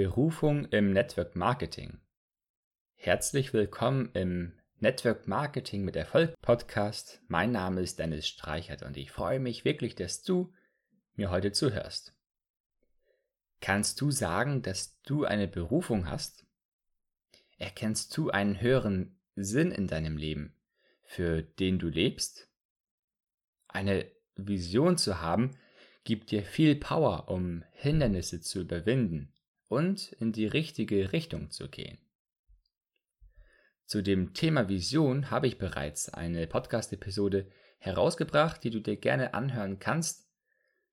Berufung im Network Marketing. Herzlich willkommen im Network Marketing mit Erfolg Podcast. Mein Name ist Dennis Streichert und ich freue mich wirklich, dass du mir heute zuhörst. Kannst du sagen, dass du eine Berufung hast? Erkennst du einen höheren Sinn in deinem Leben, für den du lebst? Eine Vision zu haben, gibt dir viel Power, um Hindernisse zu überwinden und in die richtige Richtung zu gehen. Zu dem Thema Vision habe ich bereits eine Podcast-Episode herausgebracht, die du dir gerne anhören kannst.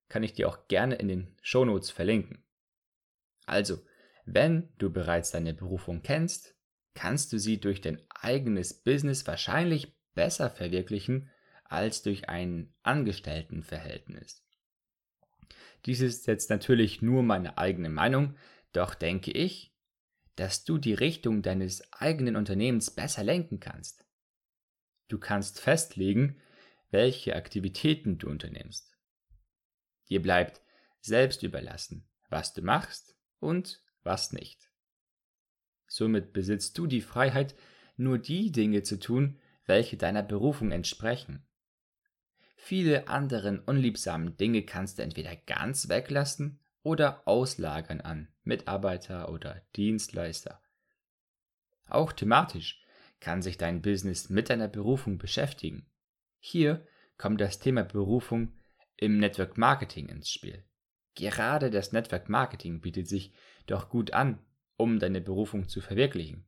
Kann ich dir auch gerne in den Shownotes verlinken. Also, wenn du bereits deine Berufung kennst, kannst du sie durch dein eigenes Business wahrscheinlich besser verwirklichen als durch ein Angestelltenverhältnis. Dies ist jetzt natürlich nur meine eigene Meinung, doch denke ich, dass du die Richtung deines eigenen Unternehmens besser lenken kannst. Du kannst festlegen, welche Aktivitäten du unternimmst. Dir bleibt selbst überlassen, was du machst und was nicht. Somit besitzt du die Freiheit, nur die Dinge zu tun, welche deiner Berufung entsprechen. Viele anderen unliebsamen Dinge kannst du entweder ganz weglassen oder auslagern an Mitarbeiter oder Dienstleister. Auch thematisch kann sich dein Business mit deiner Berufung beschäftigen. Hier kommt das Thema Berufung im Network Marketing ins Spiel. Gerade das Network Marketing bietet sich doch gut an, um deine Berufung zu verwirklichen.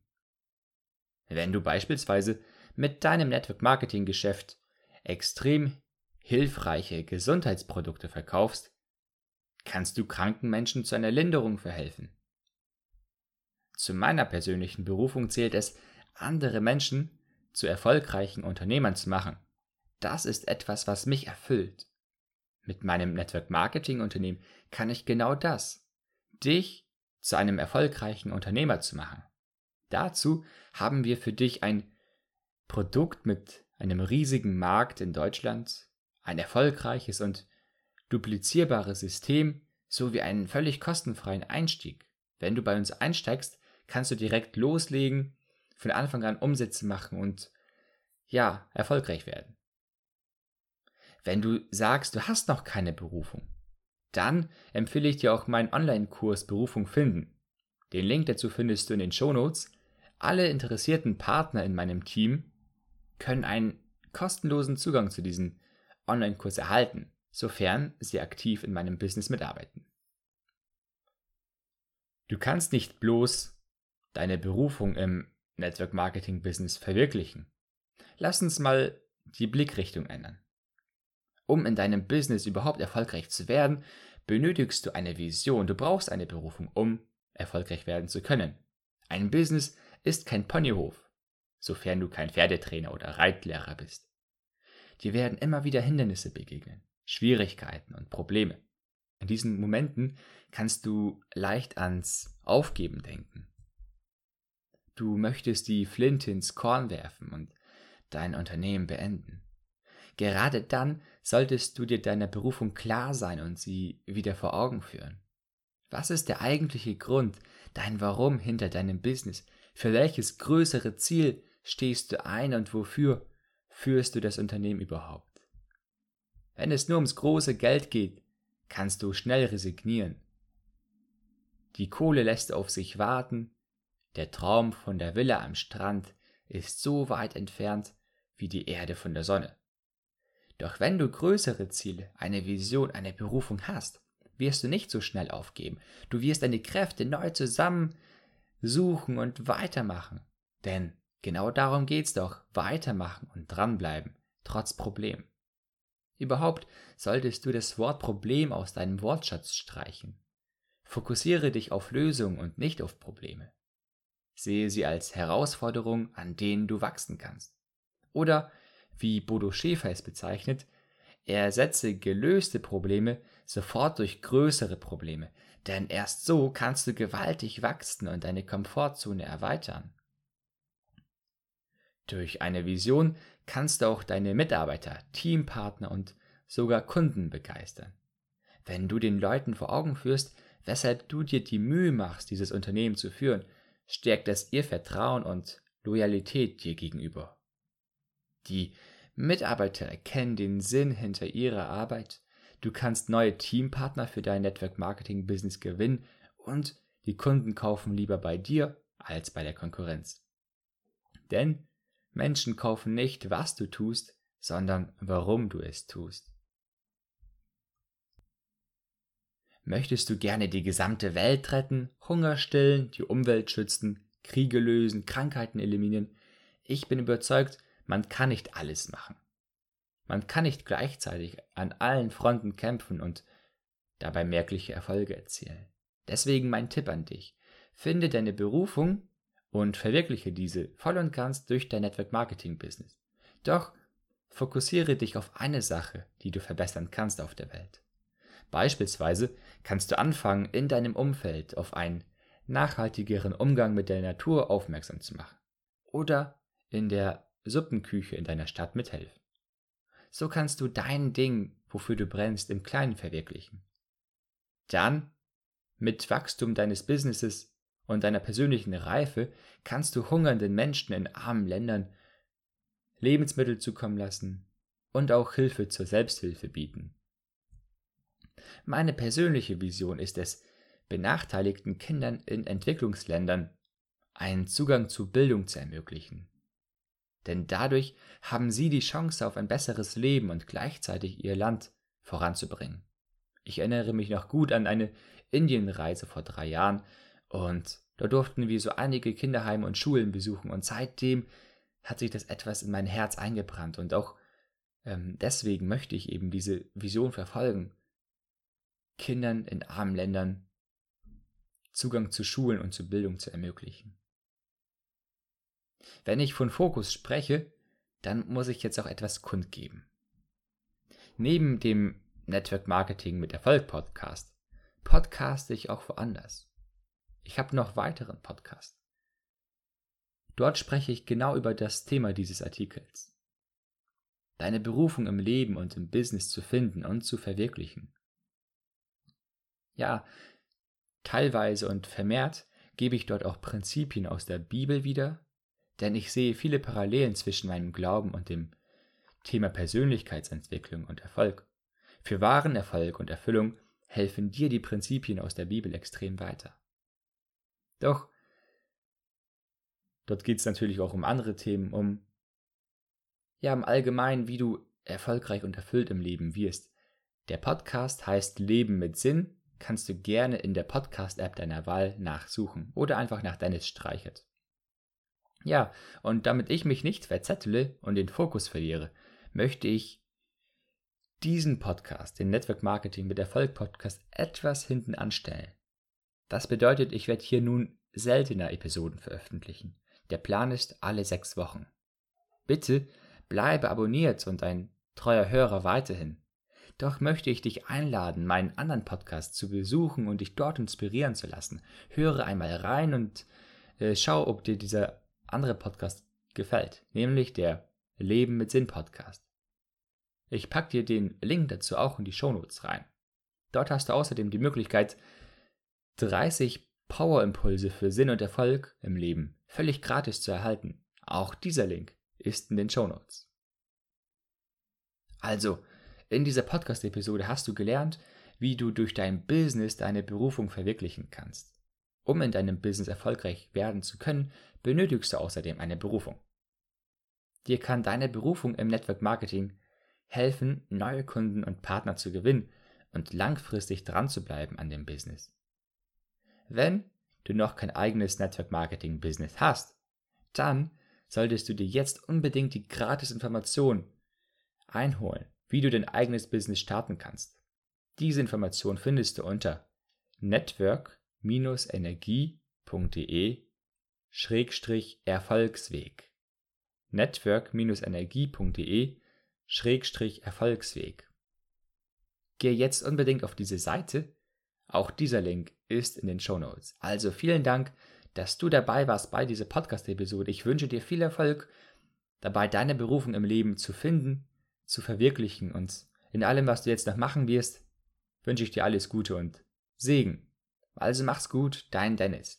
Wenn du beispielsweise mit deinem Network Marketing Geschäft extrem hilfreiche Gesundheitsprodukte verkaufst, kannst du kranken Menschen zu einer Linderung verhelfen. Zu meiner persönlichen Berufung zählt es, andere Menschen zu erfolgreichen Unternehmern zu machen. Das ist etwas, was mich erfüllt. Mit meinem Network Marketing Unternehmen kann ich genau das, dich zu einem erfolgreichen Unternehmer zu machen. Dazu haben wir für dich ein Produkt mit einem riesigen Markt in Deutschland, ein erfolgreiches und duplizierbares System sowie einen völlig kostenfreien Einstieg. Wenn du bei uns einsteigst, kannst du direkt loslegen, von Anfang an Umsätze machen und ja, erfolgreich werden. Wenn du sagst, du hast noch keine Berufung, dann empfehle ich dir auch meinen Online-Kurs Berufung finden. Den Link dazu findest du in den Shownotes. Alle interessierten Partner in meinem Team können einen kostenlosen Zugang zu diesem Online-Kurs erhalten, sofern sie aktiv in meinem Business mitarbeiten. Du kannst nicht bloß deine Berufung im Network Marketing Business verwirklichen. Lass uns mal die Blickrichtung ändern. Um in deinem Business überhaupt erfolgreich zu werden, benötigst du eine Vision, du brauchst eine Berufung, um erfolgreich werden zu können. Ein Business ist kein Ponyhof, sofern du kein Pferdetrainer oder Reitlehrer bist. Dir werden immer wieder Hindernisse begegnen, Schwierigkeiten und Probleme. In diesen Momenten kannst du leicht ans Aufgeben denken. Du möchtest die Flinte ins Korn werfen und dein Unternehmen beenden. Gerade dann solltest du dir deiner Berufung klar sein und sie wieder vor Augen führen. Was ist der eigentliche Grund, dein Warum hinter deinem Business? Für welches größere Ziel stehst du ein und wofür führst du das Unternehmen überhaupt? Wenn es nur ums große Geld geht, kannst du schnell resignieren. Die Kohle lässt auf sich warten, der Traum von der Villa am Strand ist so weit entfernt wie die Erde von der Sonne. Doch wenn du größere Ziele, eine Vision, eine Berufung hast, wirst du nicht so schnell aufgeben. Du wirst deine Kräfte neu zusammensuchen und weitermachen. Denn Genau darum geht's doch, weitermachen und dranbleiben, trotz Problem. Überhaupt solltest du das Wort Problem aus deinem Wortschatz streichen. Fokussiere dich auf Lösungen und nicht auf Probleme. Sehe sie als Herausforderung, an denen du wachsen kannst. Oder, wie Bodo Schäfer es bezeichnet, ersetze gelöste Probleme sofort durch größere Probleme, denn erst so kannst du gewaltig wachsen und deine Komfortzone erweitern. Durch eine Vision kannst du auch deine Mitarbeiter, Teampartner und sogar Kunden begeistern. Wenn du den Leuten vor Augen führst, weshalb du dir die Mühe machst, dieses Unternehmen zu führen, stärkt es ihr Vertrauen und Loyalität dir gegenüber. Die Mitarbeiter erkennen den Sinn hinter ihrer Arbeit, du kannst neue Teampartner für dein Network Marketing Business gewinnen und die Kunden kaufen lieber bei dir als bei der Konkurrenz. Denn Menschen kaufen nicht, was du tust, sondern warum du es tust. Möchtest du gerne die gesamte Welt retten, Hunger stillen, die Umwelt schützen, Kriege lösen, Krankheiten eliminieren? Ich bin überzeugt, man kann nicht alles machen. Man kann nicht gleichzeitig an allen Fronten kämpfen und dabei merkliche Erfolge erzielen. Deswegen mein Tipp an dich. Finde deine Berufung und verwirkliche diese voll und ganz durch dein Network Marketing Business. Doch fokussiere dich auf eine Sache, die du verbessern kannst auf der Welt. Beispielsweise kannst du anfangen, in deinem Umfeld auf einen nachhaltigeren Umgang mit der Natur aufmerksam zu machen. Oder in der Suppenküche in deiner Stadt mithelfen. So kannst du dein Ding, wofür du brennst, im Kleinen verwirklichen. Dann, mit Wachstum deines Businesses und deiner persönlichen Reife, kannst du hungernden Menschen in armen Ländern Lebensmittel zukommen lassen und auch Hilfe zur Selbsthilfe bieten. Meine persönliche Vision ist es, benachteiligten Kindern in Entwicklungsländern einen Zugang zu Bildung zu ermöglichen. Denn dadurch haben sie die Chance auf ein besseres Leben und gleichzeitig ihr Land voranzubringen. Ich erinnere mich noch gut an eine Indienreise vor drei Jahren und da durften wir so einige Kinderheime und Schulen besuchen und seitdem hat sich das etwas in mein Herz eingebrannt und auch ähm, deswegen möchte ich eben diese Vision verfolgen, Kindern in armen Ländern Zugang zu Schulen und zu Bildung zu ermöglichen. Wenn ich von Fokus spreche, dann muss ich jetzt auch etwas kundgeben. Neben dem Network Marketing mit Erfolg Podcast podcaste ich auch woanders. Ich habe noch weiteren Podcast. Dort spreche ich genau über das Thema dieses Artikels. Deine Berufung im Leben und im Business zu finden und zu verwirklichen. Ja, teilweise und vermehrt gebe ich dort auch Prinzipien aus der Bibel wieder, denn ich sehe viele Parallelen zwischen meinem Glauben und dem Thema Persönlichkeitsentwicklung und Erfolg. Für wahren Erfolg und Erfüllung helfen dir die Prinzipien aus der Bibel extrem weiter. Doch, dort geht es natürlich auch um andere Themen, um, ja, im Allgemeinen, wie du erfolgreich und erfüllt im Leben wirst. Der Podcast heißt Leben mit Sinn kannst du gerne in der Podcast-App deiner Wahl nachsuchen oder einfach nach Dennis Streichert. Ja, und damit ich mich nicht verzettle und den Fokus verliere, möchte ich diesen Podcast, den Network Marketing mit Erfolg Podcast, etwas hinten anstellen. Das bedeutet, ich werde hier nun seltener Episoden veröffentlichen. Der Plan ist alle sechs Wochen. Bitte bleibe abonniert und ein treuer Hörer weiterhin. Doch möchte ich dich einladen, meinen anderen Podcast zu besuchen und dich dort inspirieren zu lassen. Höre einmal rein und äh, schau, ob dir dieser andere Podcast gefällt, nämlich der Leben mit Sinn Podcast. Ich pack dir den Link dazu auch in die Shownotes rein. Dort hast du außerdem die Möglichkeit, 30 Power-Impulse für Sinn und Erfolg im Leben völlig gratis zu erhalten. Auch dieser Link ist in den Shownotes. Also, in dieser Podcast-Episode hast du gelernt, wie du durch dein Business deine Berufung verwirklichen kannst. Um in deinem Business erfolgreich werden zu können, benötigst du außerdem eine Berufung. Dir kann deine Berufung im Network Marketing helfen, neue Kunden und Partner zu gewinnen und langfristig dran zu bleiben an dem Business. Wenn du noch kein eigenes Network Marketing Business hast, dann solltest du dir jetzt unbedingt die gratis Information einholen, wie du dein eigenes Business starten kannst. Diese Information findest du unter network-energie.de Erfolgsweg. network-energie.de Erfolgsweg. Gehe jetzt unbedingt auf diese Seite. Auch dieser Link ist in den Show Notes. Also vielen Dank, dass du dabei warst bei dieser Podcast-Episode. Ich wünsche dir viel Erfolg dabei, deine Berufung im Leben zu finden zu verwirklichen. Und in allem, was du jetzt noch machen wirst, wünsche ich dir alles Gute und Segen Also mach's gut, dein Dennis.